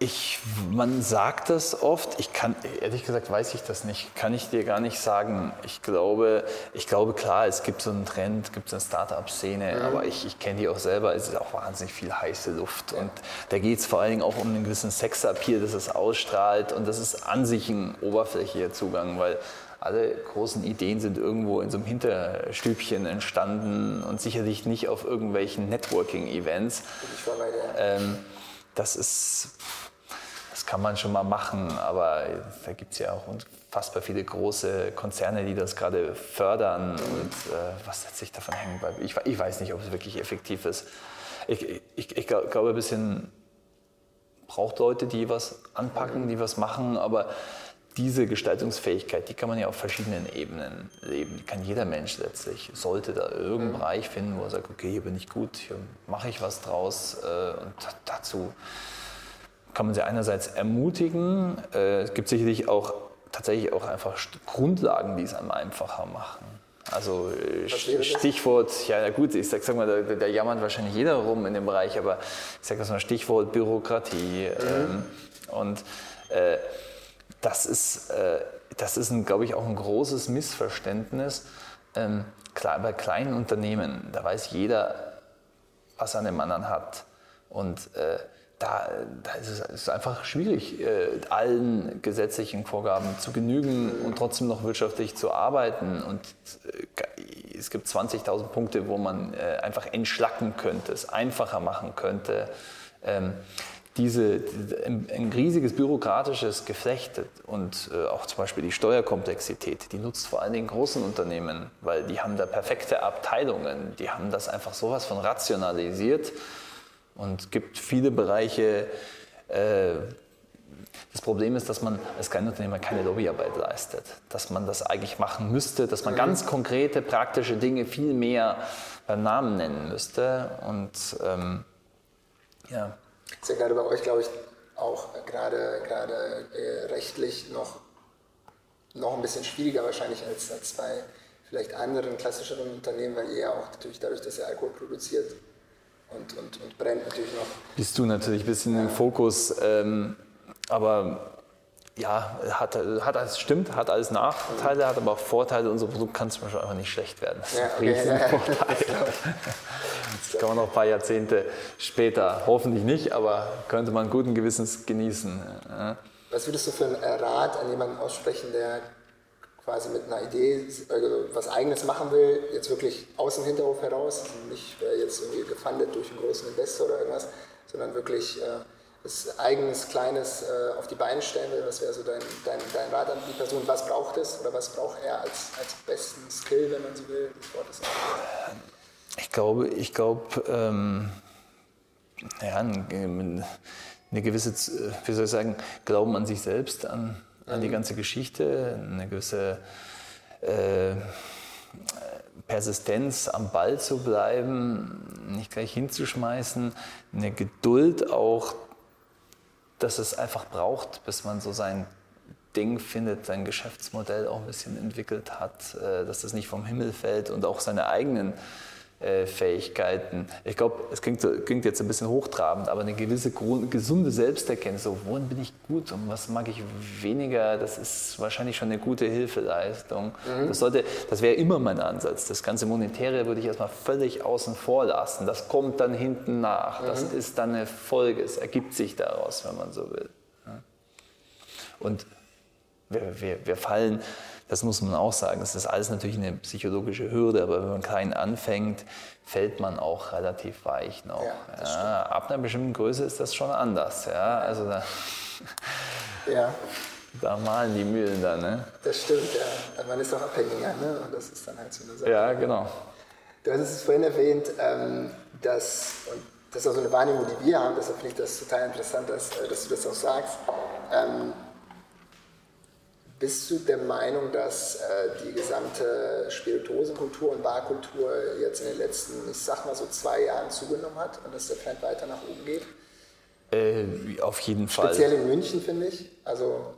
Ich, man sagt das oft, ich kann, ehrlich gesagt weiß ich das nicht, kann ich dir gar nicht sagen. Ich glaube, ich glaube klar, es gibt so einen Trend, gibt es eine Start-up-Szene, mhm. aber ich, ich kenne die auch selber, es ist auch wahnsinnig viel heiße Luft. Ja. Und da geht es vor allen Dingen auch um einen gewissen Sex-Appeal, das es ausstrahlt und das ist an sich ein oberflächlicher Zugang, weil alle großen Ideen sind irgendwo in so einem Hinterstübchen entstanden und sicherlich nicht auf irgendwelchen Networking-Events. Ähm, das ist, das kann man schon mal machen, aber da gibt es ja auch unfassbar viele große Konzerne, die das gerade fördern und äh, was setzt sich davon hängen bleibt. Ich, ich, weiß nicht, ob es wirklich effektiv ist. Ich, ich, ich glaube, ein bisschen braucht Leute, die was anpacken, die was machen, aber diese Gestaltungsfähigkeit, die kann man ja auf verschiedenen Ebenen leben. Die kann jeder Mensch letztlich, sollte da irgendeinen. Bereich finden, wo er sagt, okay, hier bin ich gut, hier mache ich was draus. Äh, und dazu kann man sie einerseits ermutigen. Äh, es gibt sicherlich auch tatsächlich auch einfach Grundlagen, die es einem einfacher machen. Also äh, Stichwort, ja gut, ich sag, sag mal, da, da, jammert wahrscheinlich jeder rum in dem Bereich, aber ich sage das mal Stichwort Bürokratie. Mhm. Ähm, und äh, das ist, äh, das ist glaube ich, auch ein großes Missverständnis. Ähm, klar, bei kleinen Unternehmen, da weiß jeder, was er an dem anderen hat. Und äh, da, da ist es ist einfach schwierig, äh, allen gesetzlichen Vorgaben zu genügen und trotzdem noch wirtschaftlich zu arbeiten. Und äh, es gibt 20.000 Punkte, wo man äh, einfach entschlacken könnte, es einfacher machen könnte. Ähm, diese, ein, riesiges bürokratisches Geflecht und äh, auch zum Beispiel die Steuerkomplexität, die nutzt vor allen Dingen großen Unternehmen, weil die haben da perfekte Abteilungen, die haben das einfach sowas von rationalisiert und gibt viele Bereiche. Äh, das Problem ist, dass man als Kleinunternehmer keine Lobbyarbeit leistet, dass man das eigentlich machen müsste, dass man ganz konkrete, praktische Dinge viel mehr beim Namen nennen müsste und ähm, ja. Ist ja gerade bei euch, glaube ich, auch gerade, gerade äh, rechtlich noch, noch ein bisschen schwieriger wahrscheinlich als, als bei vielleicht anderen klassischeren Unternehmen, weil ihr ja auch natürlich dadurch, dass ihr Alkohol produziert und, und, und brennt natürlich noch. Bist du natürlich ein bisschen im Fokus, ähm, aber ja, hat, hat alles, stimmt, hat alles Nachteile, hat aber auch Vorteile. Unser Produkt kann zum Beispiel einfach nicht schlecht werden. Das ja, okay, ist ein ja, Das kann man noch ein paar Jahrzehnte später, hoffentlich nicht, aber könnte man guten Gewissens genießen. Was würdest du für einen Rat an jemanden aussprechen, der quasi mit einer Idee also was Eigenes machen will, jetzt wirklich aus dem Hinterhof heraus, nicht jetzt irgendwie gefundet durch einen großen Investor oder irgendwas, sondern wirklich äh, das eigenes, kleines äh, auf die Beine stellen will, was wäre so dein, dein, dein Rat an die Person? Was braucht es oder was braucht er als, als besten Skill, wenn man so will? Das Wort ist ich glaube, ich glaube, ähm, ja, eine gewisse, wie soll ich sagen, Glauben an sich selbst, an, an die mhm. ganze Geschichte, eine gewisse äh, Persistenz am Ball zu bleiben, nicht gleich hinzuschmeißen, eine Geduld auch dass es einfach braucht, bis man so sein Ding findet, sein Geschäftsmodell auch ein bisschen entwickelt hat, äh, dass das nicht vom Himmel fällt und auch seine eigenen Fähigkeiten. Ich glaube, es klingt, klingt, jetzt ein bisschen hochtrabend, aber eine gewisse gesunde Selbsterkenntnis, so worin bin ich gut und was mag ich weniger, das ist wahrscheinlich schon eine gute Hilfeleistung. Mhm. Das, das wäre immer mein Ansatz. Das ganze Monetäre würde ich erstmal völlig außen vor lassen. Das kommt dann hinten nach. Mhm. Das ist dann eine Folge. Es ergibt sich daraus, wenn man so will. Und wir, wir, wir fallen das muss man auch sagen. Das ist alles natürlich eine psychologische Hürde, aber wenn man klein anfängt, fällt man auch relativ weich noch. Ja, ja, ab einer bestimmten Größe ist das schon anders. Ja, also da, ja. da malen die Mühlen dann. Ne? Das stimmt, ja. Man ist auch abhängiger ne? und das ist dann halt so eine Sache. Ja, genau. Du hast es vorhin erwähnt, ähm, dass, und das ist auch so eine Wahrnehmung, die wir haben, deshalb finde ich das total interessant, dass, äh, dass du das auch sagst. Ähm, bist du der Meinung, dass äh, die gesamte Spirituosenkultur und Barkultur jetzt in den letzten, ich sag mal so zwei Jahren zugenommen hat und dass der Trend weiter nach oben geht? Äh, auf jeden Fall. Speziell in München, finde ich. Also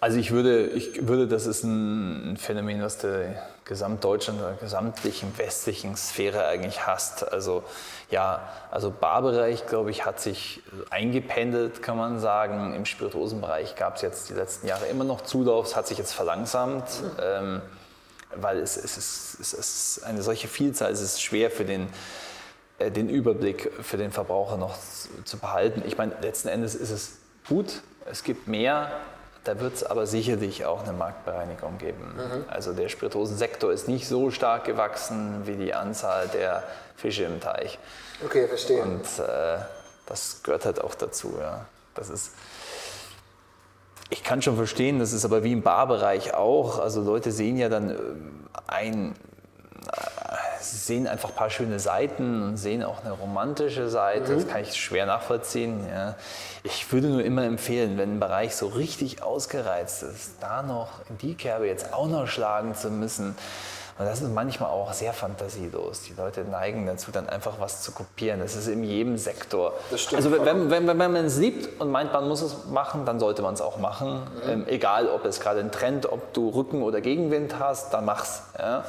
also ich würde, ich würde, das ist ein Phänomen, was der Gesamtdeutschland oder gesamtlichen westlichen Sphäre eigentlich hasst. Also ja, also Barbereich, glaube ich, hat sich eingependelt, kann man sagen. Im Spirituosenbereich gab es jetzt die letzten Jahre immer noch Zulauf, es hat sich jetzt verlangsamt, ähm, weil es, es, ist, es ist eine solche Vielzahl, es ist schwer für den, äh, den Überblick für den Verbraucher noch zu, zu behalten. Ich meine, letzten Endes ist es gut, es gibt mehr da wird es aber sicherlich auch eine Marktbereinigung geben. Mhm. Also der Spirituosensektor ist nicht so stark gewachsen wie die Anzahl der Fische im Teich. Okay, verstehe. Und äh, das gehört halt auch dazu. Ja. Das ist, ich kann schon verstehen, das ist aber wie im Barbereich auch. Also Leute sehen ja dann äh, ein sehen einfach ein paar schöne Seiten und sehen auch eine romantische Seite. Mhm. Das kann ich schwer nachvollziehen. Ja. Ich würde nur immer empfehlen, wenn ein Bereich so richtig ausgereizt ist, da noch in die Kerbe jetzt auch noch schlagen zu müssen. Und das ist manchmal auch sehr fantasielos. Die Leute neigen dazu, dann einfach was zu kopieren. Das ist in jedem Sektor. also wenn, wenn, wenn, man es liebt und meint, man muss es machen, dann sollte man es auch machen. Mhm. Ähm, egal, ob es gerade ein Trend, ob du Rücken- oder Gegenwind hast, dann mach's. Ja.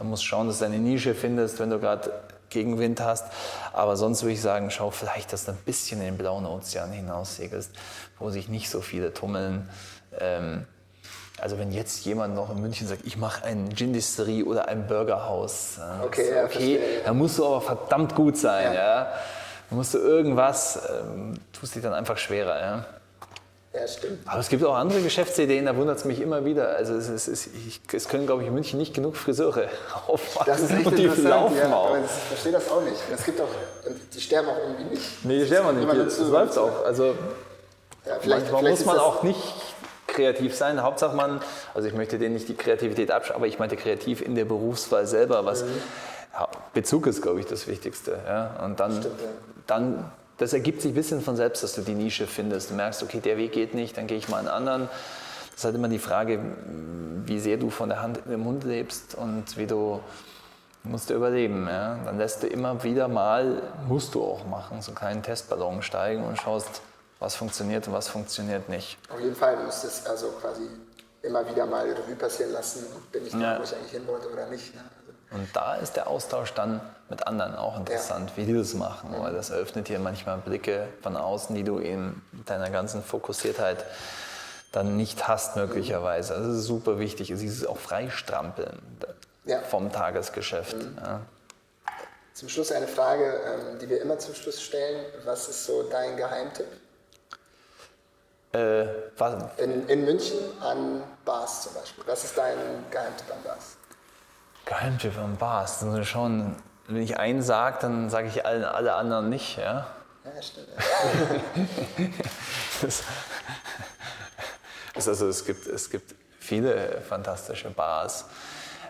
Man muss schauen, dass du eine Nische findest, wenn du gerade Gegenwind hast. Aber sonst würde ich sagen, schau vielleicht, dass du ein bisschen in den blauen Ozean hinaussegelst, wo sich nicht so viele tummeln. Ähm, also wenn jetzt jemand noch in München sagt, ich mache ein Gin-Distillerie oder ein Burgerhaus, äh, okay, ja, okay dann musst du aber verdammt gut sein. Ja. ja. Dann musst du irgendwas, ähm, tust dich dann einfach schwerer. Ja. Ja, stimmt. Aber es gibt auch andere Geschäftsideen, da wundert es mich immer wieder. Also es, ist, es, ich, es können, glaube ich, in München nicht genug Friseure aufmachen. Das ist echt und die laufen ja, auch. Aber ich verstehe das auch nicht. Es gibt auch, die sterben auch irgendwie nicht. Nee, die sterben auch nicht. Das, läuft auch. Also ja, vielleicht, manchmal vielleicht muss man auch nicht kreativ sein. Hauptsache man, also ich möchte denen nicht die Kreativität abschauen, aber ich meinte kreativ in der Berufswahl selber, was mhm. Bezug ist, glaube ich, das Wichtigste. Ja? Und dann, Stimmt, ja. dann das ergibt sich ein bisschen von selbst, dass du die Nische findest. Du merkst, okay, der Weg geht nicht, dann gehe ich mal einen anderen. Das ist halt immer die Frage, wie sehr du von der Hand im Mund lebst und wie du musst du überleben. Ja? Dann lässt du immer wieder mal, musst du auch machen, so einen kleinen Testballon steigen und schaust, was funktioniert und was funktioniert nicht. Auf jeden Fall, du musst es also quasi immer wieder mal Revue passieren lassen, bin ich da, ja. wo ich eigentlich hin wollte oder nicht. Ne? Und da ist der Austausch dann mit anderen auch interessant, ja. wie die das machen, weil das eröffnet dir manchmal Blicke von außen, die du in deiner ganzen Fokussiertheit dann nicht hast möglicherweise. Also das ist super wichtig, dieses auch Freistrampeln ja. vom Tagesgeschäft. Mhm. Ja. Zum Schluss eine Frage, ähm, die wir immer zum Schluss stellen. Was ist so dein Geheimtipp? Äh, in, in München an Bars zum Beispiel. Was ist dein Geheimtipp an Bars? Geheimtipp am Bars. Also schon, wenn ich einen sage, dann sage ich alle, alle anderen nicht. Ja, ja stimmt. das, also es gibt, es gibt viele fantastische Bars.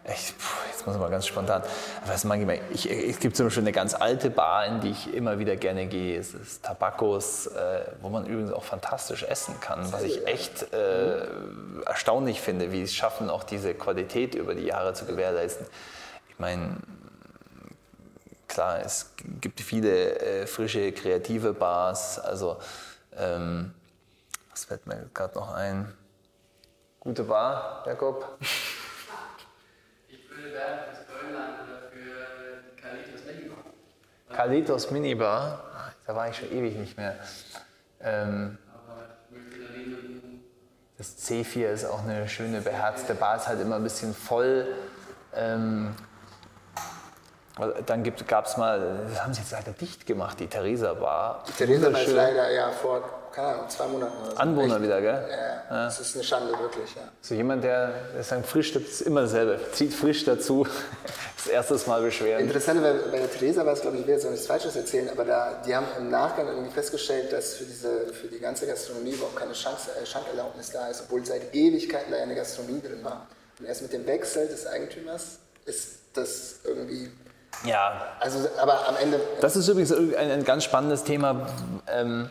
Ich, jetzt muss ich mal ganz spontan. Was mag ich, mal? ich, es gibt zum Beispiel eine ganz alte Bar, in die ich immer wieder gerne gehe. Es ist Tabakos, äh, wo man übrigens auch fantastisch essen kann. Was ich echt äh, erstaunlich finde, wie es schaffen, auch diese Qualität über die Jahre zu gewährleisten. Ich meine, klar, es gibt viele äh, frische, kreative Bars. Also, ähm, was fällt mir gerade noch ein? Gute Bar, Jakob? während des Grönland oder für, Carlitos Minibar. Da war ich schon ewig nicht mehr. Ähm, das C4 ist auch eine schöne beherzte Bar, ist halt immer ein bisschen voll. Ähm, dann gab es mal, das haben sie jetzt leider dicht gemacht, die Theresa Bar. Die Theresa Bar ist leider ja vor, keine Ahnung, zwei Monaten oder so. Anwohner Echt? wieder, gell? Ja, ja, das ist eine Schande, wirklich, ja. So jemand, der, der sagt, frisch, ist immer dasselbe, zieht frisch dazu, das erste Mal beschweren. Interessant, weil bei der Theresa war es, glaube ich, ich will jetzt nichts Falsches erzählen, aber da, die haben im Nachgang irgendwie festgestellt, dass für, diese, für die ganze Gastronomie überhaupt keine Chance, äh, Schankerlaubnis da ist, obwohl seit Ewigkeiten da eine Gastronomie drin war. Und erst mit dem Wechsel des Eigentümers ist das irgendwie ja. Also, aber am Ende. Das ist übrigens ein, ein ganz spannendes Thema. Ähm,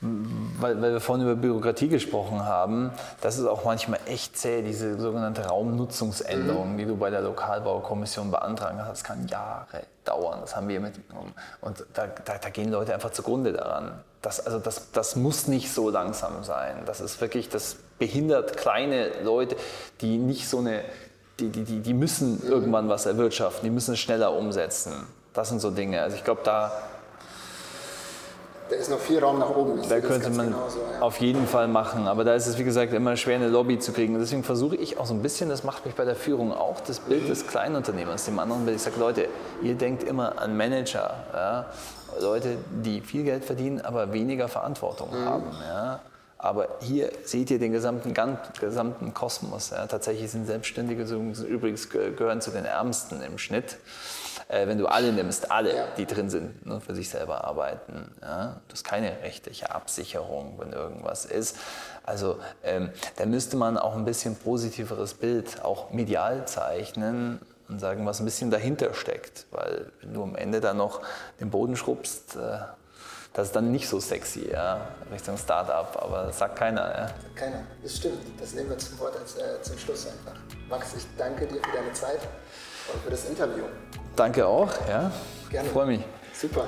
weil, weil, wir vorhin über Bürokratie gesprochen haben, das ist auch manchmal echt zäh, diese sogenannte Raumnutzungsänderung, mhm. die du bei der Lokalbaukommission beantragen hast. Das kann Jahre dauern, das haben wir mitbekommen. Und da, da, da, gehen Leute einfach zugrunde daran. Das, also das, das muss nicht so langsam sein. Das ist wirklich, das behindert kleine Leute, die nicht so eine die, die, die, die müssen irgendwann was erwirtschaften, die müssen es schneller umsetzen. Das sind so Dinge. Also ich glaube, da. Da ist noch viel Raum nach oben. Ich da könnte man genauso, ja. auf jeden Fall machen. Aber da ist es, wie gesagt, immer schwer, eine Lobby zu kriegen. Und deswegen versuche ich auch so ein bisschen, das macht mich bei der Führung auch, das Bild des Kleinunternehmers, dem anderen Bild. Ich sage, Leute, ihr denkt immer an Manager. Ja? Leute, die viel Geld verdienen, aber weniger Verantwortung mhm. haben. Ja? Aber hier seht ihr den gesamten, gesamten Kosmos. Ja. Tatsächlich sind Selbstständige übrigens gehören zu den Ärmsten im Schnitt. Äh, wenn du alle nimmst, alle, ja. die drin sind, nur für sich selber arbeiten. Ja. Du hast keine rechtliche Absicherung, wenn irgendwas ist. Also ähm, da müsste man auch ein bisschen positiveres Bild auch medial zeichnen und sagen, was ein bisschen dahinter steckt. Weil wenn du am Ende dann noch den Boden schrubbst, äh, das ist dann nicht so sexy, ja, Richtung Startup, aber das sagt keiner. Ja. Sagt keiner, das stimmt. Das nehmen wir zum Wort als, äh, zum Schluss einfach. Max, ich danke dir für deine Zeit und für das Interview. Danke auch, ja. Gerne. Ich freue mich. Super.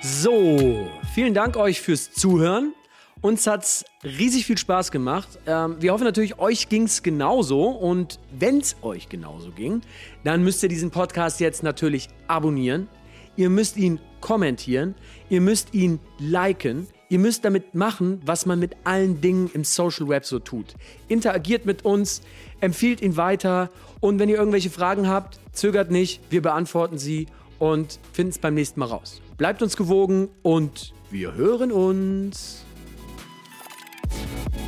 So, vielen Dank euch fürs Zuhören. Uns hat es riesig viel Spaß gemacht. Ähm, wir hoffen natürlich, euch ging es genauso. Und wenn es euch genauso ging, dann müsst ihr diesen Podcast jetzt natürlich abonnieren. Ihr müsst ihn kommentieren. Ihr müsst ihn liken. Ihr müsst damit machen, was man mit allen Dingen im Social Web so tut. Interagiert mit uns, empfiehlt ihn weiter. Und wenn ihr irgendwelche Fragen habt, zögert nicht. Wir beantworten sie und finden es beim nächsten Mal raus. Bleibt uns gewogen und wir hören uns. Thank you.